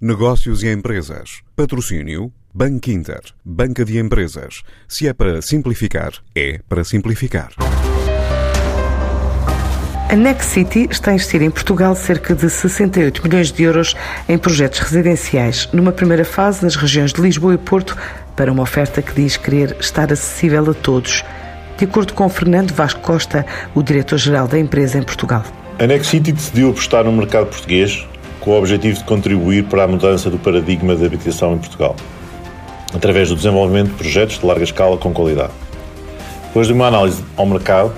Negócios e empresas. Patrocínio. Banco Inter. Banca de empresas. Se é para simplificar, é para simplificar. A Next City está a investir em Portugal cerca de 68 milhões de euros em projetos residenciais, numa primeira fase nas regiões de Lisboa e Porto, para uma oferta que diz querer estar acessível a todos. De acordo com Fernando Vasco Costa, o diretor-geral da empresa em Portugal. A Next City decidiu apostar no mercado português com o objetivo de contribuir para a mudança do paradigma da habitação em Portugal, através do desenvolvimento de projetos de larga escala com qualidade. Depois de uma análise ao mercado,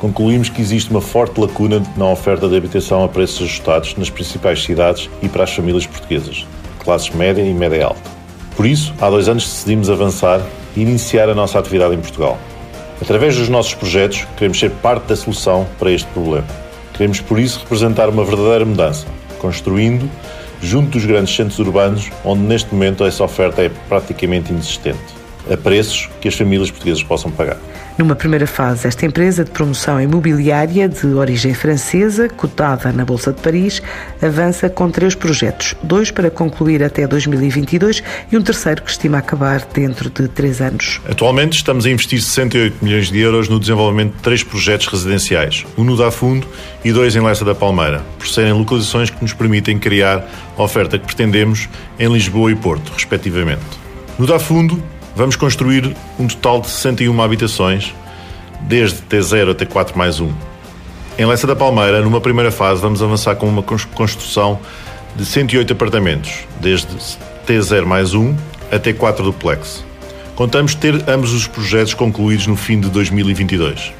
concluímos que existe uma forte lacuna na oferta de habitação a preços ajustados nas principais cidades e para as famílias portuguesas, classes média e média alta. Por isso, há dois anos decidimos avançar e iniciar a nossa atividade em Portugal. Através dos nossos projetos, queremos ser parte da solução para este problema. Queremos, por isso, representar uma verdadeira mudança, construindo junto dos grandes centros urbanos, onde neste momento essa oferta é praticamente inexistente, a preços que as famílias portuguesas possam pagar. Numa primeira fase, esta empresa de promoção imobiliária de origem francesa, cotada na Bolsa de Paris, avança com três projetos: dois para concluir até 2022 e um terceiro que estima acabar dentro de três anos. Atualmente estamos a investir 68 milhões de euros no desenvolvimento de três projetos residenciais, um no Dafundo e dois em Leça da Palmeira, por serem localizações que nos permitem criar a oferta que pretendemos em Lisboa e Porto, respectivamente. No Dafundo, Vamos construir um total de 61 habitações, desde T0 até 4 mais 1. Em Leça da Palmeira, numa primeira fase, vamos avançar com uma construção de 108 apartamentos, desde T0 mais 1 até 4 duplex. Contamos ter ambos os projetos concluídos no fim de 2022.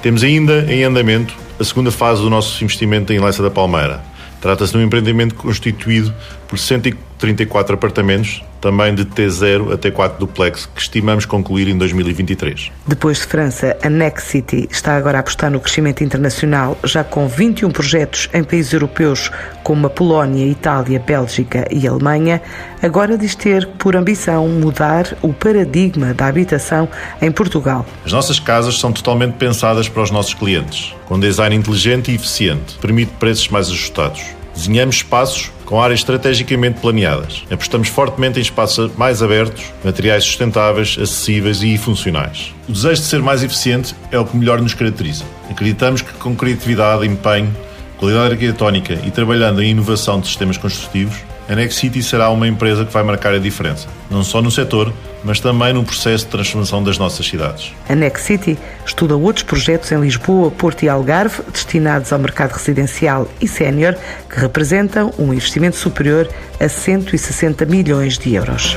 Temos ainda em andamento a segunda fase do nosso investimento em Leça da Palmeira. Trata-se de um empreendimento constituído por 134 apartamentos, também de T0 a T4 duplex, que estimamos concluir em 2023. Depois de França, a Next City está agora a apostar no crescimento internacional, já com 21 projetos em países europeus como a Polónia, Itália, Bélgica e Alemanha. Agora diz ter por ambição mudar o paradigma da habitação em Portugal. As nossas casas são totalmente pensadas para os nossos clientes, com design inteligente e eficiente, permite preços mais ajustados. Desenhamos espaços com áreas estrategicamente planeadas. Apostamos fortemente em espaços mais abertos, materiais sustentáveis, acessíveis e funcionais. O desejo de ser mais eficiente é o que melhor nos caracteriza. Acreditamos que com criatividade, empenho, qualidade arquitetónica e trabalhando em inovação de sistemas construtivos, a Next City será uma empresa que vai marcar a diferença, não só no setor, mas também no processo de transformação das nossas cidades. A Next City estuda outros projetos em Lisboa, Porto e Algarve destinados ao mercado residencial e sénior, que representam um investimento superior a 160 milhões de euros.